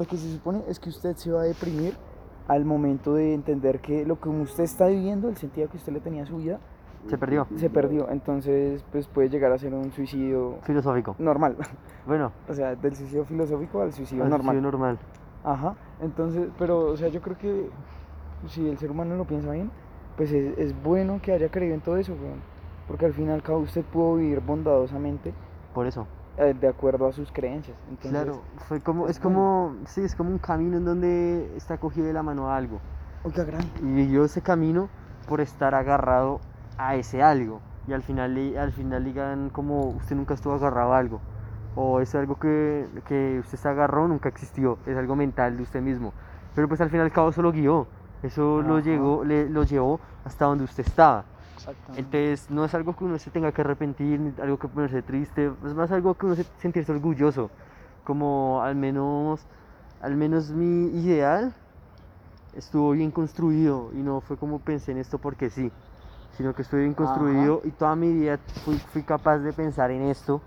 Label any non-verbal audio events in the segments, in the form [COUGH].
Lo que se supone es que usted se va a deprimir al momento de entender que lo que usted está viviendo, el sentido que usted le tenía a su vida, Se perdió. se perdió. Entonces, pues puede llegar a ser un suicidio Filosófico. normal. Bueno, [LAUGHS] O sea, del suicidio filosófico al suicidio al normal. suicidio normal. Ajá. Entonces, pero, o sea, yo creo que si el ser humano lo piensa bien, pues es, es bueno que haya creído en todo eso. Porque al final cada usted pudo vivir bondadosamente Por eso. Eh, de acuerdo a sus creencias. Entonces, Claro, fue como, es es como, sí, es como un camino en donde está cogido de la mano a algo. Oiga, gran. Y vivió ese camino por estar agarrado a ese algo. Y al final, al final digan como usted nunca estuvo agarrado a algo. O es algo que, que usted se agarró, nunca existió. Es algo mental de usted mismo. Pero pues al final al cabo eso lo guió. Eso lo, llegó, le, lo llevó hasta donde usted estaba. Entonces no es algo que uno se tenga que arrepentir, ni algo que ponerse triste, es más algo que uno se sentirse orgulloso. Como al menos, al menos mi ideal estuvo bien construido y no fue como pensé en esto porque sí, sino que estuvo bien Ajá. construido y toda mi vida fui, fui capaz de pensar en esto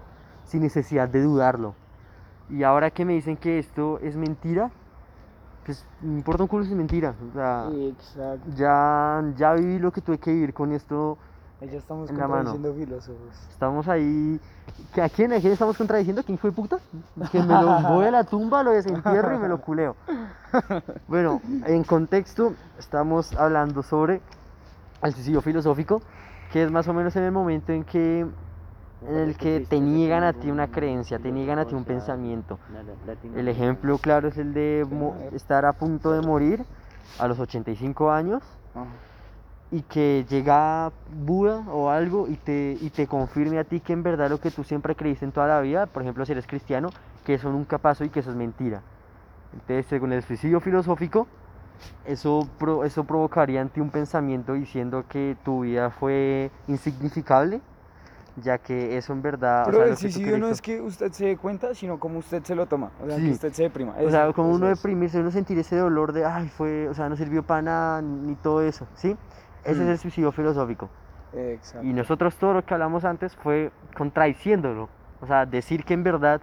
sin necesidad de dudarlo. Y ahora que me dicen que esto es mentira, pues me importa un culo si es mentira. O sea, Exacto. ya, ya viví lo que tuve que vivir con esto Ahí ya estamos en la mano. contradiciendo filósofos. Estamos ahí. ¿que ¿A quién, ¿A quién estamos contradiciendo? ¿Quién fue puta? Que me lo [LAUGHS] voy a la tumba, lo desentierro y me lo culeo. [LAUGHS] Bueno, en contexto, estamos hablando sobre el suicidio filosófico, que es más o menos en el momento en que el que te niegan a ti una creencia, te niegan a ti un pensamiento. El ejemplo claro es el de estar a punto de morir a los 85 años y que llega Buda o algo y te, y te confirme a ti que en verdad lo que tú siempre creíste en toda la vida, por ejemplo si eres cristiano, que eso nunca pasó y que eso es mentira. Entonces, según el suicidio filosófico, eso, eso provocaría en ti un pensamiento diciendo que tu vida fue insignificable, ya que eso en verdad... o Pero sea, el suicidio no es que usted se dé cuenta, sino como usted se lo toma. O sea, Sí. que usted se deprima. O Eso- sea, como uno es. deprimirse, uno sentir ese dolor de, ay, fue, o sea, no sirvió para nada, ni todo eso, ¿sí? Ese es Mm. el suicidio filosófico. Exacto. Y nosotros todo lo que hablamos antes fue contradiciéndolo. O sea, decir que en verdad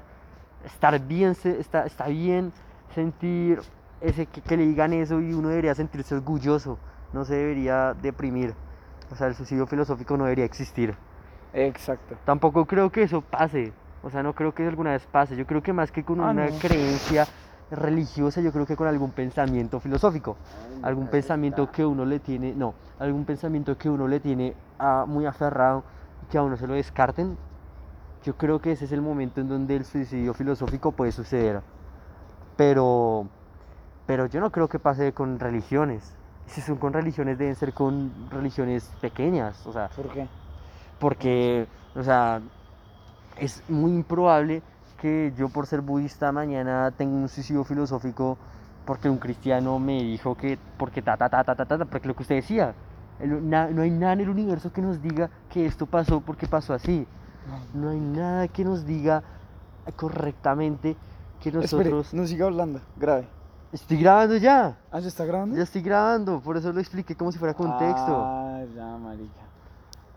estar bien, está, está bien sentir ese, que, que le digan eso y uno debería sentirse orgulloso, no se debería deprimir. O sea, el suicidio filosófico no debería existir. Exacto. Tampoco creo que eso pase. O sea, no creo que alguna vez pase. Yo creo que más que con Ah, una no. creencia religiosa, yo creo que con algún pensamiento filosófico. Algún pensamiento que uno le tiene, no, algún pensamiento que uno le tiene ah, muy aferrado y que a uno se lo descarten. Yo creo que ese es el momento en donde el suicidio filosófico puede suceder. Pero, pero yo no creo que pase con religiones. Si son con religiones, deben ser con religiones pequeñas. O sea, ¿Por qué? Porque, o sea, es muy improbable que yo por ser budista mañana tenga un suicidio filosófico porque un cristiano me dijo que, porque ta, ta, ta, ta, ta, ta, porque lo que usted decía, el- na- no hay nada en el universo que nos diga que esto pasó porque pasó así. No hay nada que nos diga correctamente que Espere, nosotros... no siga hablando. Grave. Estoy grabando ya, ¿Ah, se está grabando? ya estoy grabando, por eso lo expliqué como si fuera contexto. Ah, ya, marica.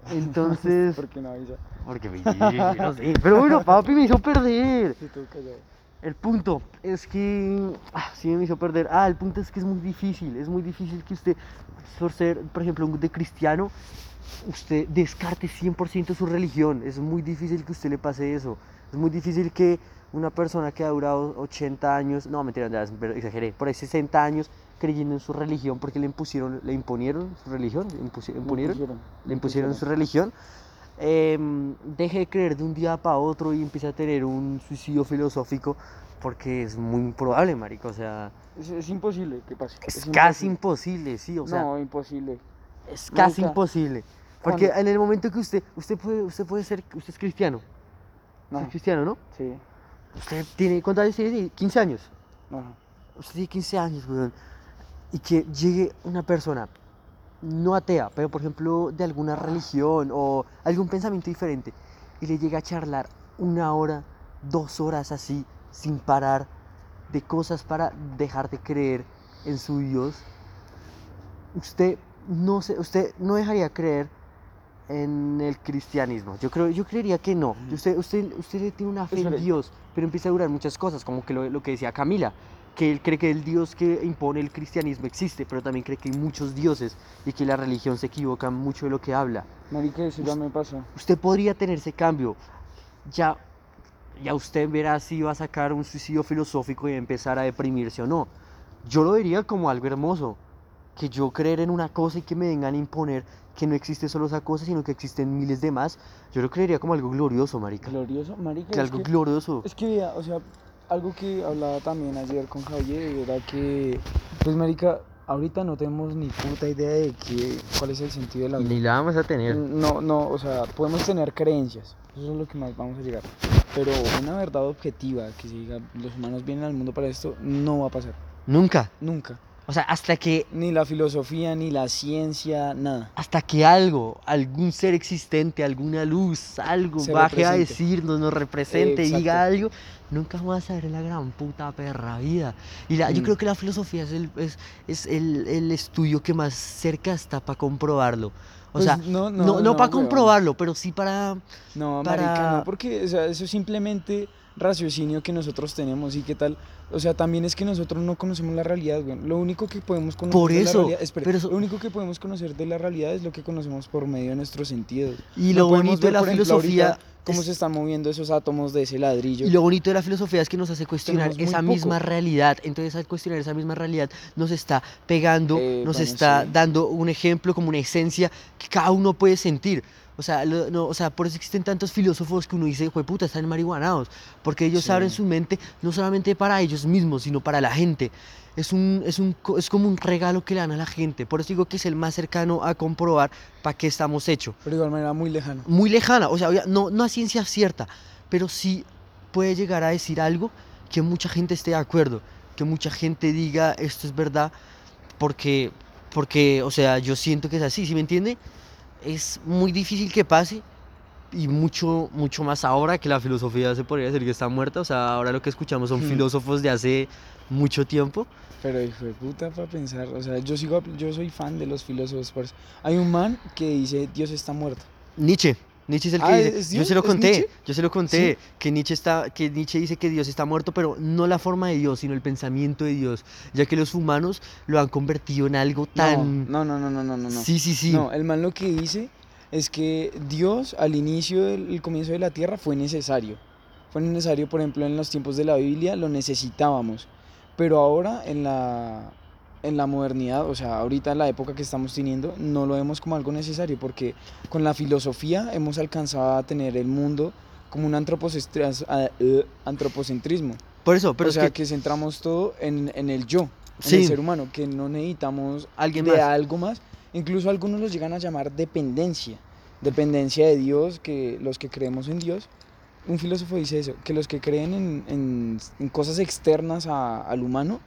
[LAUGHS] Entonces... ¿Por qué no avisa? Porque me no sé. Pero bueno, [LAUGHS] papi me hizo perder. Sí, tú. El punto es que. Ah, sí me hizo perder. Ah, el punto es que es muy difícil. Es muy difícil que usted, por ser, por ejemplo, un de cristiano, usted descarte 100% su religión. Es muy difícil que usted le pase eso. Es muy difícil que una persona que ha durado 80 años, no, mentira, pero exageré, por ahí 60 años creyendo en su religión porque le impusieron, le imponieron su religión, le impusi- imponieron, le impusieron su religión, em, deje de creer de un día para otro y empieza a tener un suicidio filosófico porque es muy improbable, marico. O sea, Es, es imposible que pase. es casi imposible, sí, o sea, no, imposible. es casi nunca. imposible. Porque ¿Cuándo? en el momento que usted, usted puede, usted puede ser, usted es cristiano, usted No, es cristiano, ¿no? sí. Usted tiene, ¿cuántos años tiene? 15 años. No. Usted tiene 15 años, weón. Y que llegue una persona no atea, pero por ejemplo de alguna religión o algún pensamiento diferente, y le llega a charlar una hora, dos horas así, sin parar, de cosas para dejar de creer en su Dios, usted no, se, usted no dejaría creer en el cristianismo. Yo, creo, yo creería que no. Usted, usted, usted tiene una fe en. Dios, pero empieza a durar muchas cosas, como que lo, lo que decía Camila. Que él cree que el Dios que impone el cristianismo existe, pero también cree que hay muchos dioses y que la religión se equivoca mucho de lo que habla. Marica, eso ya me pasa. Usted podría tener ese cambio. Ya, ya usted verá si va a sacar un suicidio filosófico y empezar a deprimirse o no. Yo lo vería como algo hermoso. Que yo creer en una cosa y que me vengan a imponer que no existe solo esa cosa, sino que existen miles de más, yo lo creería como algo glorioso, marica. Glorioso, marica. Que algo que- glorioso. Es que, o sea, algo que hablaba también ayer con Javier era que, pues, marica, ahorita no tenemos ni puta idea de qué, cuál es el sentido de la vida. Ni la vamos a tener. No, no, o sea, podemos tener creencias, eso es lo que más vamos a llegar. Pero una verdad objetiva, que se diga, los humanos vienen al mundo para esto, no va a pasar, Nunca. nunca. O sea, hasta que Ni la filosofía, ni la ciencia, nada. hasta que algo, algún ser existente, alguna luz, algo Se baje a represente. decirnos, nos represente, Exacto. diga algo, nunca vamos a ver la gran puta perra vida. Y la, yo Mm. creo que la filosofía es el, es, es el, el estudio que más cerca está para comprobarlo. O Pues sea, no, no, no, no, para comprobarlo, pero sí para... No, para- marica, no, porque o sea, eso es simplemente raciocinio que nosotros tenemos y qué tal. O sea, también es que nosotros no conocemos la realidad, güey. Lo único que podemos conocer Por de la eso, realidad, espere, pero eso- lo único que podemos conocer de la realidad es lo que conocemos por medio de nuestros sentidos. Y No lo bonito de ver, la por ejemplo, filosofía... ahorita cómo es- se están moviendo esos átomos de ese ladrillo. Y lo bonito de la filosofía es que nos hace cuestionar esa misma poco. realidad. Entonces, al cuestionar esa misma realidad, nos está pegando, Eh, nos bueno, está sí. dando un ejemplo, como una esencia que cada uno puede sentir. O sea, lo- no, o sea, por eso existen tantos filósofos que uno dice, "Jue puta, están marihuanados. Porque ellos Sí. abren su mente no solamente para ellos mismos, sino para la gente. Es, un, es, un, es como un regalo que le dan a la gente. Por eso digo que es el más cercano a comprobar para qué estamos hechos Pero de igual manera muy lejano. muy lejana, o sea, no, no a ciencia cierta, pero sí puede llegar a decir algo que mucha gente esté de acuerdo, que mucha gente diga esto es verdad, porque, porque, o sea, yo siento que es así, ¿sí me entiende? Es muy difícil que pase y mucho, mucho más ahora que la filosofía se podría decir que está muerta, o sea, ahora lo que escuchamos son Hmm. filósofos de hace mucho tiempo. Pero hijo de puta para pensar, o sea, yo sigo, yo soy fan de los filósofos. Hay un man que dice Dios está muerto. Nietzsche. Nietzsche es el que Ah, dice, ¿es yo se lo ¿Es conté, Nietzsche? yo se lo conté, que Nietzsche está, que Nietzsche dice que Dios está muerto, pero no la forma de Dios, sino el pensamiento de Dios, ya que los humanos lo han convertido en algo tan, No, no, no, no, no, no, no. sí, sí, sí, No, el man lo que dice es que Dios al inicio del el comienzo de la tierra fue necesario. Fue necesario, por ejemplo, en los tiempos de la Biblia lo necesitábamos. Pero ahora en la, en la modernidad, o sea, ahorita en la época que estamos teniendo, no lo vemos como algo necesario porque con la filosofía hemos alcanzado a tener el mundo como un eh, antropocentrismo. por eso, pero o es sea, que, que, centramos todo en, en el yo, en Sí. el ser humano, que no necesitamos alguien de más, algo más. Incluso algunos los llegan a llamar dependencia. Dependencia de Dios, que los que creemos en Dios. Un filósofo dice eso, que los que creen en, en- en cosas externas a- al humano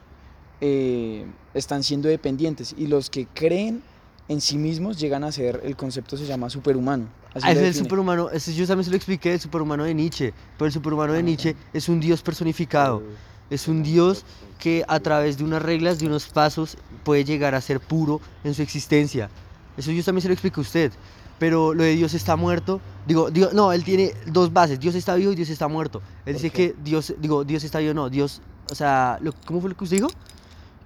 eh, están siendo dependientes. Y los que creen en sí mismos llegan a ser, el concepto se llama superhumano. Así Ah, es el superhumano, ese yo también se lo expliqué, el superhumano de Nietzsche, pero el superhumano de Ah, Nietzsche es un Dios personificado, es un Dios que a través de unas reglas, de unos pasos, puede llegar a ser puro en su existencia. Eso yo también se lo explico a usted. Pero lo de Dios está muerto, digo, digo, no, él tiene dos bases, Dios está vivo y Dios está muerto. Él ¿Por dice qué? que Dios, digo, Dios está vivo, no, Dios, o sea, lo- ¿cómo fue lo que usted dijo?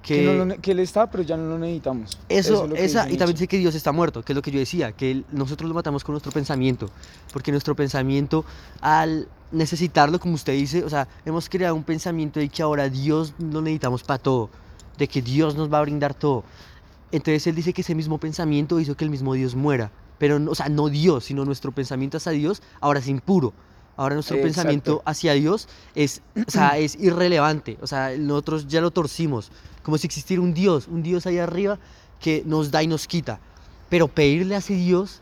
Que, no lo ne- que él está, pero ya no lo necesitamos. Eso, es esa, y también dice que Dios está muerto, que es lo que yo decía, que él- nosotros lo matamos con nuestro pensamiento, porque nuestro pensamiento, al necesitarlo, como usted dice, o sea, hemos creado un pensamiento de que ahora Dios lo necesitamos para todo, de que Dios nos va a brindar todo. Entonces él dice que ese mismo pensamiento hizo que el mismo Dios muera, pero, no- o sea, no Dios, sino nuestro pensamiento hacia Dios ahora es impuro. Ahora nuestro Exacto. pensamiento hacia Dios es, o sea, [CLEARS THROAT] es irrelevante. O sea, nosotros ya lo torcimos. Como si existiera un Dios, un Dios ahí arriba que nos da y nos quita. Pero pedirle a ese Dios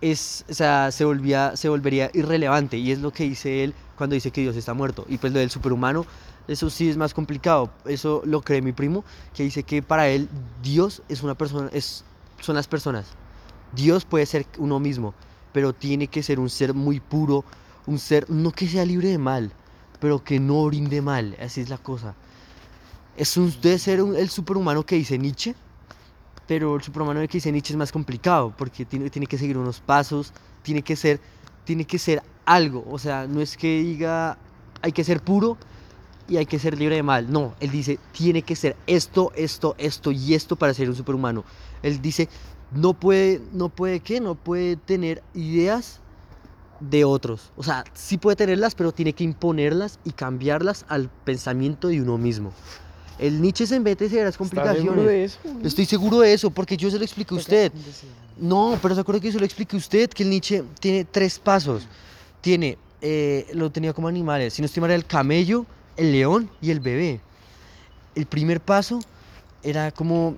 es, o sea, se, volvía, se volvería irrelevante. Y es lo que dice él cuando dice que Dios está muerto. Y pues lo del superhumano, eso sí es más complicado. Eso lo cree mi primo, que dice que para él Dios es una persona, es, son las personas. Dios puede ser uno mismo, pero tiene que ser un ser muy puro, un ser no que sea libre de mal, pero que no brinde mal. Así es la cosa. Es un, debe ser un- el superhumano que dice Nietzsche, pero el superhumano que dice Nietzsche es más complicado porque tiene, tiene que seguir unos pasos, tiene que ser, tiene que ser algo. O sea, no es que diga hay que ser puro y hay que ser libre de mal. No, él dice, tiene que ser esto, esto, esto y esto para ser un superhumano. Él dice, no puede, no puede, ¿qué? No puede tener ideas de otros. O sea, sí puede tenerlas, pero tiene que imponerlas y cambiarlas al pensamiento de uno mismo. El Nietzsche se mete las complicaciones. ¿Estás seguro de eso? Estoy seguro de eso, porque yo se lo expliqué a usted. No, pero se acuerda que yo se lo expliqué a usted, que el Nietzsche tiene tres pasos. Tiene, eh, lo tenía como animales, si no estoy mal, el camello, el león y el bebé. El primer paso era como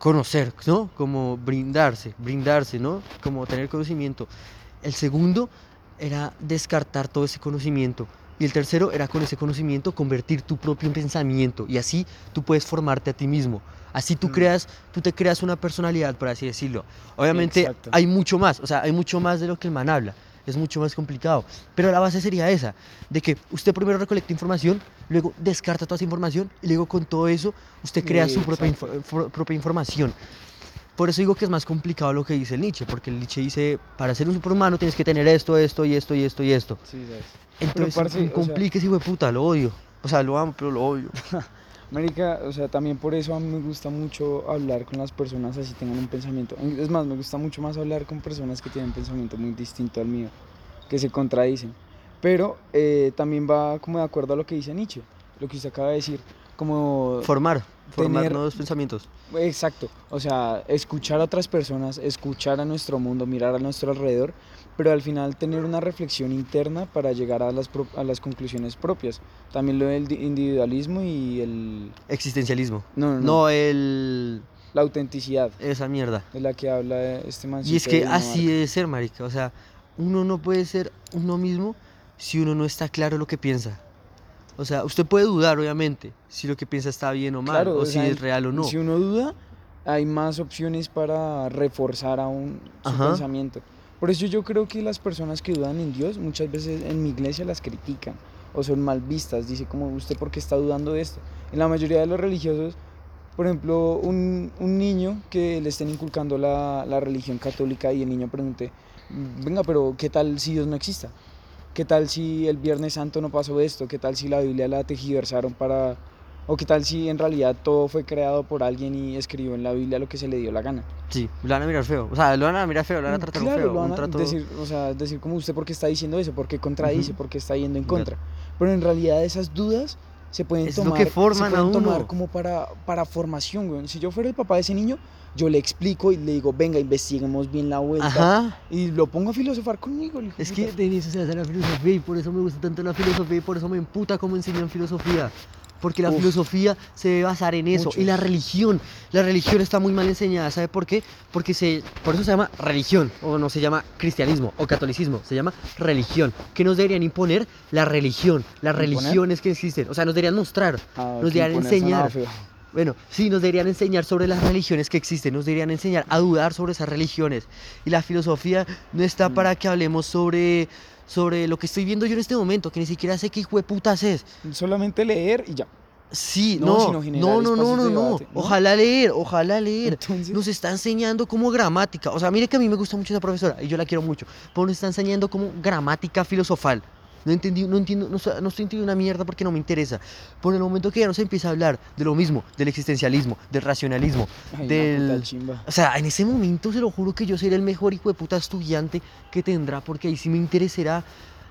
conocer, ¿no? Como brindarse, brindarse, ¿no? Como tener conocimiento. El segundo era descartar todo ese conocimiento. Y el tercero era con ese conocimiento convertir tu propio pensamiento. Y así tú puedes formarte a ti mismo. Así tú, Mm. creas, tú te creas una personalidad, por así decirlo. Obviamente Exacto. hay mucho más, o sea, hay mucho más de lo que el man habla. Es mucho más complicado. Pero la base sería esa, de que usted primero recolecta información, luego descarta toda esa información y luego con todo eso usted crea su propia, for- propia información. Por eso digo que es más complicado lo que dice el Nietzsche, porque el Nietzsche dice, para ser un superhumano tienes que tener esto, esto y esto y esto y esto. Sí, sabes. Entonces, parce, o sea- complique ese hijo de puta, lo odio. O sea, lo amo, pero lo odio. [LAUGHS] Marica, o sea, también por eso a mí me gusta mucho hablar con las personas así tengan un pensamiento. Es más, me gusta mucho más hablar con personas que tienen un pensamiento muy distinto al mío, que se contradicen. Pero eh, también va como de acuerdo a lo que dice Nietzsche, lo que usted acaba de decir, como... Formar, formar Tener- nuevos pensamientos. Exacto, o sea, escuchar a otras personas, escuchar a nuestro mundo, mirar a nuestro alrededor, pero al final tener una reflexión interna para llegar a las, pro- a las conclusiones propias. También lo del di- individualismo y el... Existencialismo. No, no, no, No el... la autenticidad esa mierda. de la que habla este man. Y es que así debe ser, marica. O sea, uno no puede ser uno mismo si uno no está claro lo que piensa. O sea, usted puede dudar, obviamente, si lo que piensa está bien o mal, Claro, o o si sea, es real o no. Si uno duda, hay más opciones para reforzar aún su Ajá. pensamiento. Por eso yo creo que las personas que dudan en Dios muchas veces en mi iglesia las critican o son mal vistas. Dice como usted por qué está dudando de esto. En la mayoría de los religiosos, por ejemplo, un, un niño que le estén inculcando la, la religión católica y el niño pregunte, venga, pero ¿qué tal si Dios no exista? ¿Qué tal si el Viernes Santo no pasó esto? ¿Qué tal si la Biblia la tejiversaron para... ¿O qué tal si en realidad todo fue creado por alguien y escribió en la Biblia lo que se le dio la gana? Sí, lo van a mirar feo. O sea, lo van a mirar feo, lo van a tratar Mm, Claro, feo. lo van a trato... decir, o sea, decir como usted por qué está diciendo eso, por qué contradice, Ujú. por qué está yendo en contra. Pero en realidad esas dudas se pueden Es lo tomar, se a pueden tomar uno. como para, para formación, güey. Si yo fuera el papá de ese niño, yo le explico y le digo, venga, investiguemos bien la vuelta. Ajá. Y lo pongo a filosofar conmigo. hijo Es que de eso se hace la filosofía y por eso me gusta tanto la filosofía y por eso me emputa cómo enseñan filosofía. Porque la Uf. filosofía se debe basar en eso. Y la religión. La religión está muy mal enseñada. ¿Sabe por qué? Porque se, por eso se llama religión. O no se llama cristianismo o catolicismo. Se llama religión. ¿Qué nos deberían imponer? La religión. Las ¿Imponer? religiones que existen. O sea, nos deberían mostrar. Ah, nos deberían enseñar. Bueno, sí, nos deberían enseñar sobre las religiones que existen, nos deberían enseñar a dudar sobre esas religiones. Y la filosofía no está Mm. para que hablemos sobre, sobre lo que estoy viendo yo en este momento, que ni siquiera sé qué hijo de putas es. Solamente leer y ya. Sí, No, no, no, no, no, ¿no? Ojalá leer, ojalá leer. Entonces, Nos está enseñando como gramática. O sea, mire que a mí me gusta mucho esa profesora y yo la quiero mucho. Pero nos está enseñando como gramática filosofal. No entendí, no entiendo, no, no estoy entendiendo una mierda porque no me interesa. Por el momento que ya no se empieza a hablar de lo mismo, del existencialismo, del racionalismo, ay, del- o sea, en ese momento se lo juro que yo seré el mejor hijo de puta estudiante que tendrá, porque ahí sí me interesará.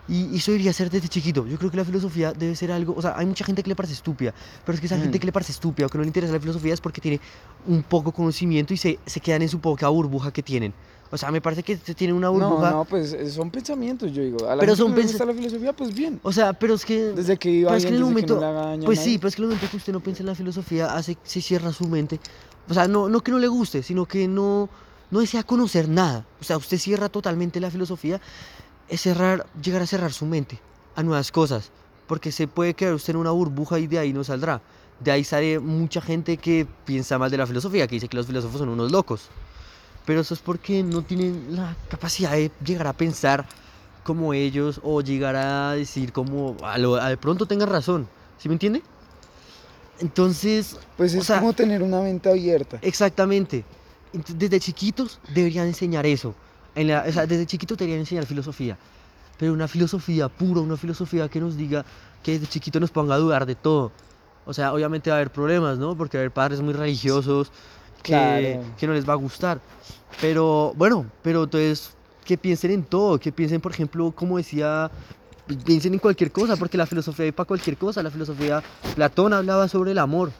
Y y eso debería ser desde chiquito. Yo creo que la filosofía debe ser algo. O sea, hay mucha gente que le parece estúpida, pero es que esa gente Mm. que le parece estúpida o que no le interesa la filosofía es porque tiene un poco conocimiento y se, se quedan en su poca burbuja que tienen. O sea, me parece que se tienen una No, burbuja. no, pues eh, son pensamientos, yo digo. A la Pero son que le pens- gusta la filosofía, pues bien. O sea, pero es que. Desde que iba es que en el no momento- a Pues sí, nadie. pero es que en el momento que usted no piensa en la filosofía, hace, se cierra su mente. O sea, no, no que no le guste, sino que no, no desea conocer nada. O sea, usted cierra totalmente la filosofía, es cerrar, llegar a cerrar su mente a nuevas cosas. Porque se puede quedar usted en una burbuja y de ahí no saldrá. De ahí sale mucha gente que piensa mal de la filosofía, que dice que los filósofos son unos locos. Pero eso es porque no tienen la capacidad de llegar a pensar como ellos o llegar a decir como a lo, a de pronto tengan razón. ¿Sí me entiende? Entonces, Pues o es sea- como tener una mente abierta. exactamente. Ent- Desde chiquitos deberían enseñar eso. En la- o sea, desde chiquitos deberían enseñar filosofía. pero una filosofía pura, una filosofía que nos diga, que desde chiquito nos ponga a dudar de todo. O sea, obviamente va a haber problemas, ¿no? Porque va a haber padres muy religiosos que, Claro. que no les va a gustar. Pero bueno, pero entonces que piensen en todo, que piensen, por ejemplo, como decía, piensen en cualquier cosa, porque la filosofía hay para cualquier cosa. La filosofía, Platón hablaba sobre el amor.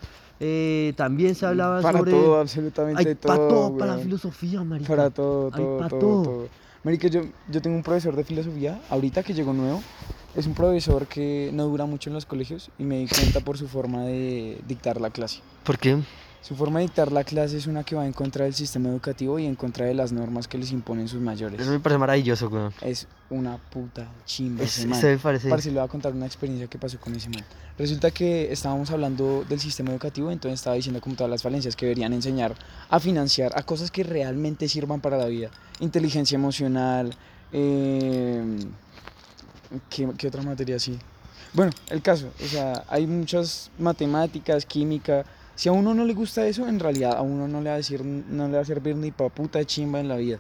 eh, también se hablaba para sobre... todo, absolutamente hay todo. para todo, para la filosofía, marica. Para todo, Hay todo, pa' todo, todo. todo. Marica, yo, yo tengo un profesor de filosofía, ahorita que llegó nuevo. Es un profesor que no dura mucho en los colegios y me di cuenta por su forma de dictar la clase. ¿Por qué? Su forma de dictar la clase es una que va en contra del sistema educativo y en contra de las normas que les imponen sus mayores. Eso me parece maravilloso, weón. Es una puta chimba Es- ese man. Eso me parece... Parce, le voy a contar una experiencia que pasó con ese man. Resulta que estábamos hablando del sistema educativo, entonces estaba diciendo como todas las falencias que deberían enseñar a financiar a cosas que realmente sirvan para la vida. Inteligencia emocional, eh, ¿qué, qué otra materia así? Bueno, el caso, o sea, hay muchas matemáticas, química. Si a uno no le gusta eso, en realidad a uno no le va a decir, no le va a servir ni pa' puta chimba en la vida.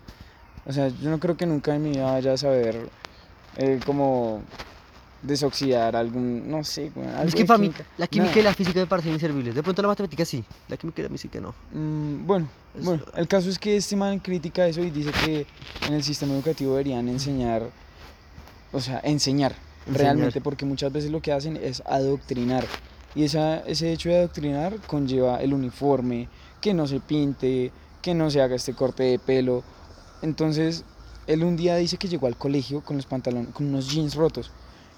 O sea, yo no creo que nunca en mi vida vaya a saber eh, como desoxidar algún, no sé, algo Es que para mí la química Nada. y la física me parecen inservibles. De pronto la matemática sí, la química y la física no. Mm, bueno, Es- bueno, el caso es que este man critica eso y dice que en el sistema educativo deberían enseñar, o sea, enseñar, Enseñar. realmente, porque muchas veces lo que hacen es adoctrinar. Y esa, ese hecho de adoctrinar conlleva el uniforme, que no se pinte, que no se haga este corte de pelo. Entonces, él un día dice que llegó al colegio con los pantalones, con unos jeans rotos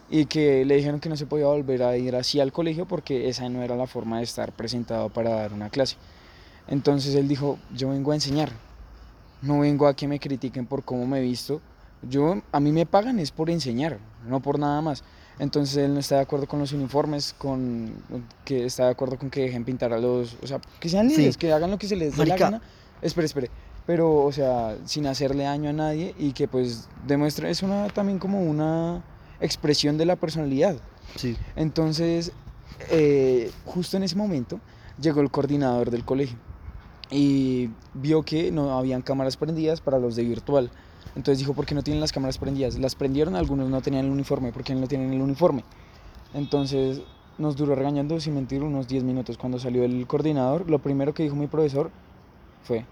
y que le dijeron que no se podía volver a ir así al colegio porque esa no era la forma de estar presentado para dar una clase. Entonces él dijo, yo vengo a enseñar, no vengo a que me critiquen por cómo me he visto. Yo, a mí me pagan es por enseñar, no por nada más. Entonces él no está de acuerdo con los uniformes, con que está de acuerdo con que dejen pintar a los, o sea, que sean Sí. libres, que hagan lo que se les dé la gana. Espere, espere. Pero, o sea, sin hacerle daño a nadie y que pues demuestre, es una también como una expresión de la personalidad. Sí. Entonces, eh, justo en ese momento llegó el coordinador del colegio y vio que no habían cámaras prendidas para los de virtual. Entonces dijo, ¿por qué no tienen las cámaras prendidas? Las prendieron, algunos no tenían el uniforme, ¿por qué no tienen el uniforme? Entonces nos duró regañando, sin mentir, unos 10 minutos. Cuando salió el coordinador, lo primero que dijo mi profesor fue,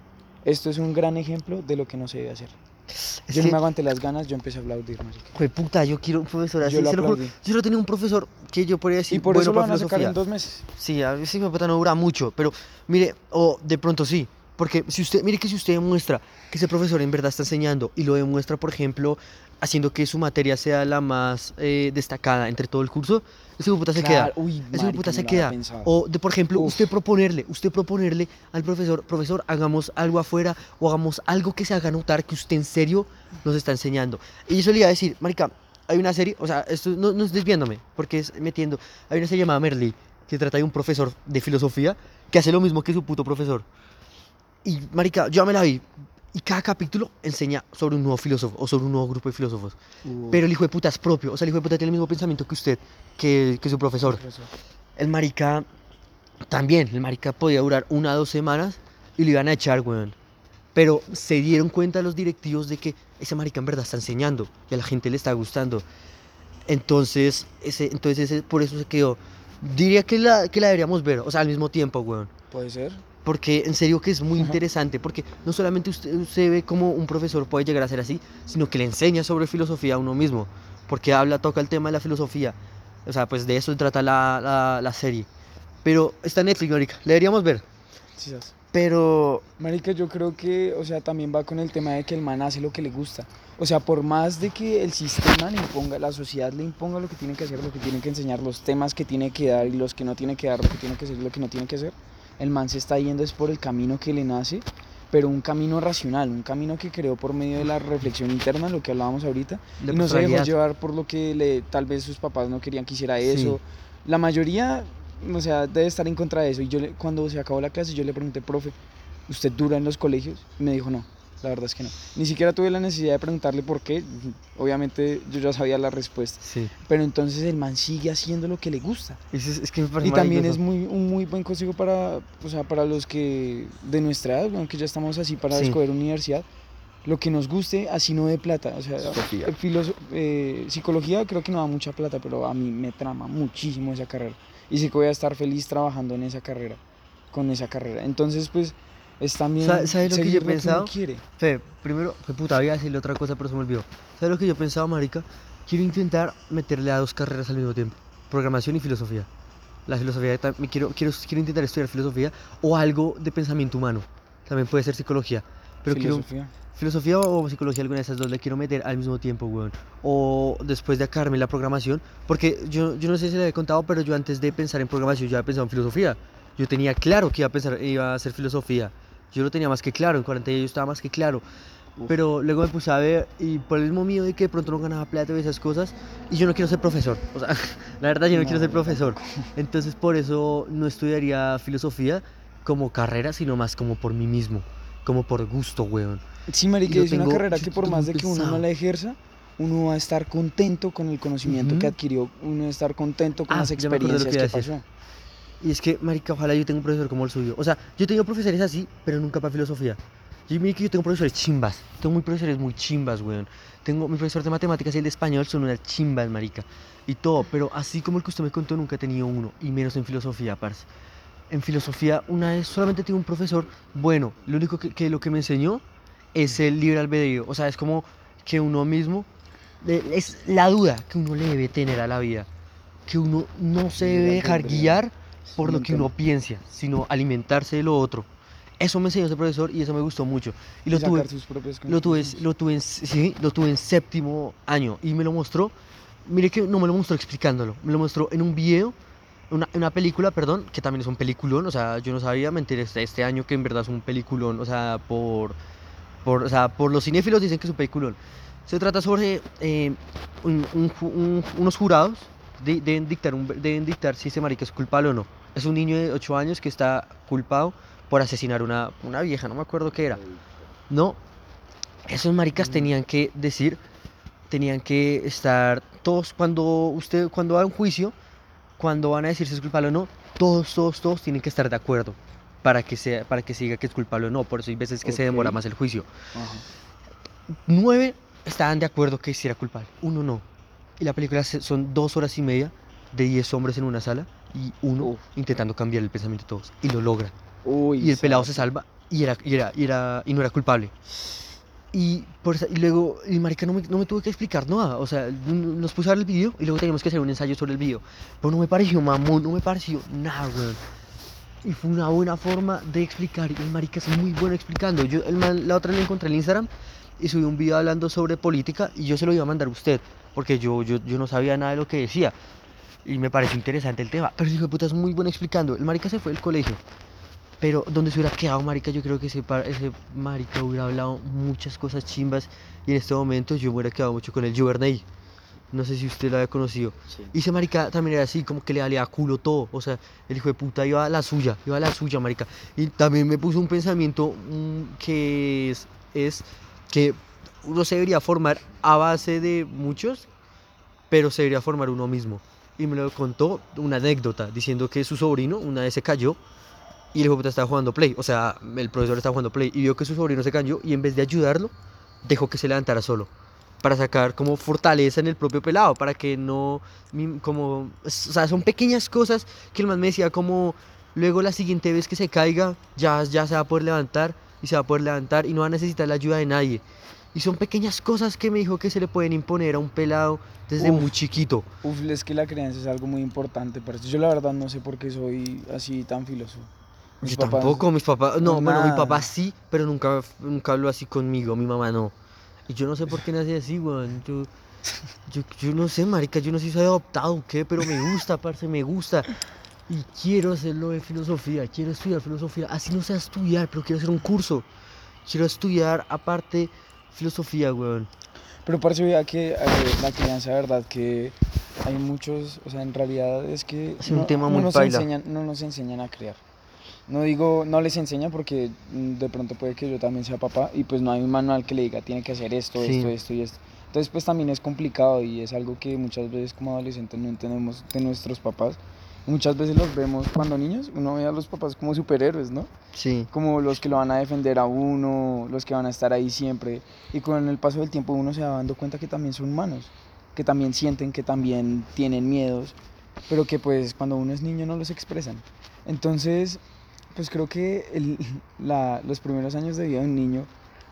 esto es un gran ejemplo de lo que no se debe hacer. Es yo que, no me aguanté las ganas, yo empecé a aplaudir, marica. jue puta, yo quiero un profesor así. Yo lo lo. Yo solo tenía un profesor que yo podría decir Y por bueno eso lo van a sacar en dos meses. Sí, a veces puta no dura mucho, pero mire, o de pronto sí, porque si usted, mire que si usted demuestra que ese profesor en verdad está enseñando y lo demuestra, por ejemplo, haciendo que su materia sea la más eh, destacada entre todo el curso, ese puta se queda. Uy, Ese puta se queda. O de, por ejemplo, Uf. usted proponerle, usted proponerle al profesor, profesor, hagamos algo afuera o hagamos algo que se haga notar que usted en serio nos está enseñando. Y eso le iba a decir, marica, hay una serie, o sea, esto no, no es desviándome, porque es metiendo, hay una serie llamada Merly, que trata de un profesor de filosofía que hace lo mismo que su puto profesor. Y, marica, yo me la vi. Y cada capítulo enseña sobre un nuevo filósofo o sobre un nuevo grupo de filósofos. Uf, Pero el hijo de puta es propio. O sea, el hijo de puta tiene el mismo pensamiento que usted, que, que su profesor. profesor. El marica también, el marica podía durar una o dos semanas y lo iban a echar, weón. Pero se dieron cuenta los directivos de que ese marica en verdad está enseñando y a la gente le está gustando. Entonces, ese, entonces ese- por eso se quedó. Diría que la, que la deberíamos ver, o sea, al mismo tiempo, weón. Puede ser. Porque en serio que es muy interesante, porque no solamente usted, usted ve cómo un profesor puede llegar a ser así, sino que le enseña sobre filosofía a uno mismo, porque habla, toca el tema de la filosofía. O sea, pues de eso trata la, la, la serie. Pero está en Netflix, marica, le deberíamos ver. Quizás. Pero, Marica, yo creo que, o sea, también va con el tema de que el man hace lo que le gusta. O sea, por más de que el sistema le imponga, la sociedad le imponga lo que tiene que hacer, lo que tiene que enseñar, los temas que tiene que dar y los que no tiene que dar, lo que tiene que hacer y lo que no tiene que hacer, el man se está yendo es por el camino que le nace, pero un camino racional, un camino que creó por medio de la reflexión interna, lo que hablábamos ahorita, y no se dejó llevar por lo que le, tal vez sus papás no querían que hiciera Sí. eso. La mayoría, o sea, debe estar en contra de eso. Y yo le- cuando se acabó la clase, yo le pregunté, profe, ¿usted dura en los colegios? Y me dijo, no, la verdad es que no. Ni siquiera tuve la necesidad de preguntarle por qué. Obviamente yo ya sabía la respuesta. Sí, Pero entonces el man sigue haciendo lo que le gusta. es, es- que me parece Y también es muy, un muy buen consejo para, o sea, para los que de nuestra edad, bueno, que ya estamos así para Sí. escoger universidad, lo que nos guste, así no de plata. O sea, eh, eh, psicología creo que no da mucha plata, pero a mí me trama muchísimo esa carrera. Y sé que voy a estar feliz trabajando en esa carrera, con esa carrera. Entonces, pues, es también ¿Sabe- sabe lo que yo he pensado? quiere. Fe, primero, fue puta, voy a decirle otra cosa, pero se me olvidó. ¿Sabes lo que yo pensaba, marica? Quiero intentar meterle a dos carreras al mismo tiempo. Programación y filosofía. La filosofía, ta- me quiero, quiero, quiero intentar estudiar filosofía o algo de pensamiento humano. También puede ser psicología. Pero quiero, Filosofía. filosofía o psicología, alguna de esas dos, le quiero meter al mismo tiempo, weón. O después de acabarme la programación, porque yo, yo no sé si le he contado, pero yo antes de pensar en programación, yo había pensado en filosofía. Yo tenía claro que iba a, pensar, iba a hacer filosofía. Yo lo tenía más que claro, en 40 yo estaba más que claro. Uf. Pero luego me puse a ver, y por el mismo miedo de que de pronto no ganaba plata y esas cosas, y yo no quiero ser profesor. O sea, [LAUGHS] la verdad, yo no, quiero No, ser yo profesor. Entonces, por eso no estudiaría filosofía como carrera, sino más como por mí mismo, como por gusto, weón. Sí, marica, es una tengo- carrera yo que por más de que uno no la ejerza, uno va a estar contento con el conocimiento que Ujú. adquirió, uno va a estar contento con Ah, las que experiencias que, decir. pasó. Y es que, marica, ojalá yo tenga un profesor como el suyo. O sea, yo he tenido profesores así, pero nunca para filosofía. Yo mire que yo tengo profesores chimbas. Tengo muy profesores muy chimbas, weón. Tengo mi profesor de matemáticas y el de español son unas chimbas, marica. Y todo, pero así como el que usted me contó, nunca he tenido uno. Y menos en filosofía, parce. En filosofía, una vez solamente tuve un profesor bueno. Lo único que, que lo que me enseñó es el libre albedrío. O sea, es como que uno mismo. Es la duda que uno le debe tener a la vida. Que uno no se debe dejar guiar por lo que uno piensa, sino alimentarse de lo otro. Eso me enseñó ese profesor y eso me gustó mucho. Y Y lo tuve, sus lo tuve, lo tuve, en, sí, lo tuve en séptimo año y me lo mostró. Mire que no me lo mostró explicándolo, me lo mostró en un video, una, una película, perdón, que también es un peliculón. O sea, yo no sabía mentir este, este año que en verdad es un peliculón. O sea, por, por, o sea, por los cinéfilos dicen que es un peliculón. Se trata sobre eh, un- un un- unos jurados de- deben, dictar un, deben dictar si ese marica es culpable o no. Es un niño de 8 años que está culpado por asesinar una, una vieja, no me acuerdo qué era. No, esos maricas Mm. tenían que decir, tenían que estar todos, cuando usted, cuando va a un juicio, cuando van a decir si es culpable o no, todos, todos, todos tienen que estar de acuerdo para que, sea, para que se diga que es culpable o no. Por eso hay veces que se demora más el juicio. Ajá. Nueve estaban de acuerdo que sí era culpable, uno no. Y la película son dos horas y media de 10 hombres en una sala y uno Uf. intentando cambiar el pensamiento de todos. Y lo logra. Uy, Y el pelado se sabe. salva y, era, y, era, y, era, y no era culpable. Y, por y luego el marica no me, no me tuvo que explicar nada. O sea, nos puso a ver el video y luego teníamos que hacer un ensayo sobre el video. Pero no me pareció mamón, no me pareció nada, weón. Y fue una buena forma de explicar. Y el marica es muy bueno explicando. Yo el man- la otra le encontré en Instagram y subí un video hablando sobre política y yo se lo iba a mandar a usted. Porque yo, yo, yo no sabía nada de lo que decía. Y me pareció interesante el tema. Pero el hijo de puta es muy bueno explicando. El marica se fue del colegio. Pero donde se hubiera quedado, marica, yo creo que ese, ese marica hubiera hablado muchas cosas chimbas. Y en este momento yo me hubiera quedado mucho con el Juvernay. No sé si usted lo había conocido. Sí. Y ese marica también era así, como que le valía culo todo. O sea, el hijo de puta iba a la suya, iba a la suya, marica. Y también me puso un pensamiento mm, que es, es que uno se debería formar a base de muchos, pero se debería formar uno mismo. Y me lo contó una anécdota, diciendo que su sobrino una vez se cayó y el hijo estaba jugando play. O sea, el profesor estaba jugando play y vio que su sobrino se cayó y en vez de ayudarlo, dejó que se levantara solo. Para sacar como fortaleza en el propio pelado, para que no. como. O sea, son pequeñas cosas que el man me decía, como. Luego la siguiente vez que se caiga, ya, ya se va a poder levantar y se va a poder levantar y no va a necesitar la ayuda de nadie. Y son pequeñas cosas que me dijo que se le pueden imponer a un pelado desde Uf. muy chiquito. Uf, es que la crianza es algo muy importante. Para Yo la verdad no sé por qué soy así tan filósofo. Mis Yo papás- tampoco, mis papás. No, no, bueno, mi papá sí, pero nunca, nunca habló así conmigo, mi mamá no. Y yo no sé por qué nací así, weón. Yo, yo, yo no sé, marica, yo no sé si soy adoptado o qué, pero me gusta, parce, me gusta. Y quiero hacerlo de filosofía, quiero estudiar filosofía. Así no sé estudiar, pero quiero hacer un curso. Quiero estudiar aparte filosofía, weón. Pero parece vea que eh, la crianza, verdad, que hay muchos, o sea, en realidad es que Es un tema muy nos paila. enseñan, no nos enseñan a crear. No digo, no les enseñan porque mm, de pronto puede que yo también sea papá y pues no hay un manual que le diga, tiene que hacer esto, Sí. esto, esto y esto. Entonces pues también es complicado y es algo que muchas veces como adolescentes no entendemos de nuestros papás Muchas veces los vemos cuando niños, uno ve a los papás como superhéroes, ¿no? Sí. Como los que lo van a defender a uno, los que van a estar ahí siempre. Y con el paso del tiempo uno se va dando cuenta que también son humanos, que también sienten, que también tienen miedos, pero que pues cuando uno es niño no los expresan. Entonces, pues creo que el- [LAUGHS] la- los primeros años de vida de un niño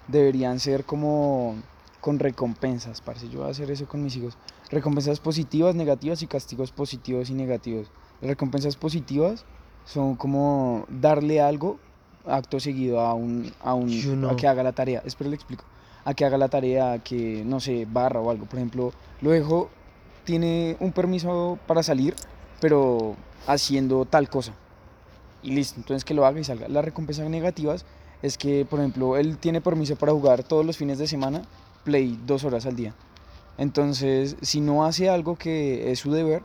deberían ser como con recompensas, parce. Yo voy a hacer eso con mis hijos. Recompensas positivas, negativas y castigos positivos y negativos. Recompensas positivas son como darle algo acto seguido a un, a un Yo a que haga la tarea. Espero le explico. A que haga la tarea, a que no sé, barra o algo. Por ejemplo, lo dejo, tiene un permiso para salir, pero haciendo tal cosa. Y listo, entonces que lo haga y salga. Las recompensas negativas es que, por ejemplo, él tiene permiso para jugar todos los fines de semana, play dos horas al día. Entonces, si no hace algo que es su deber,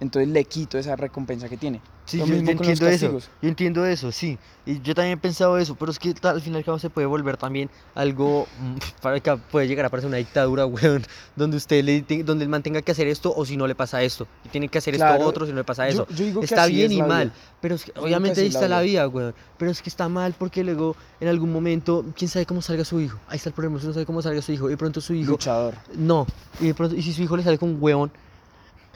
entonces le quito esa recompensa que tiene. Sí, Lo yo, mismo yo con los entiendo eso. Yo entiendo eso, sí. Y yo también he pensado eso, pero es que al final cabo se puede volver también algo mm, para que puede llegar a parecer una dictadura, [LAUGHS] weón, donde usted le donde él mantenga que hacer esto o si no le pasa esto. Y tiene que hacer esto Claro, otro si no le pasa yo- eso. yo digo que está así bien es y mal, vida. pero es que, digo que obviamente ahí está la vida. weón. Pero es que está mal porque luego en algún momento, quién sabe cómo salga su hijo. Ahí está el problema, usted no sabe cómo salga su hijo. Y de pronto su hijo, Luchador. no. Y de pronto, y si su hijo le sale con un huevón,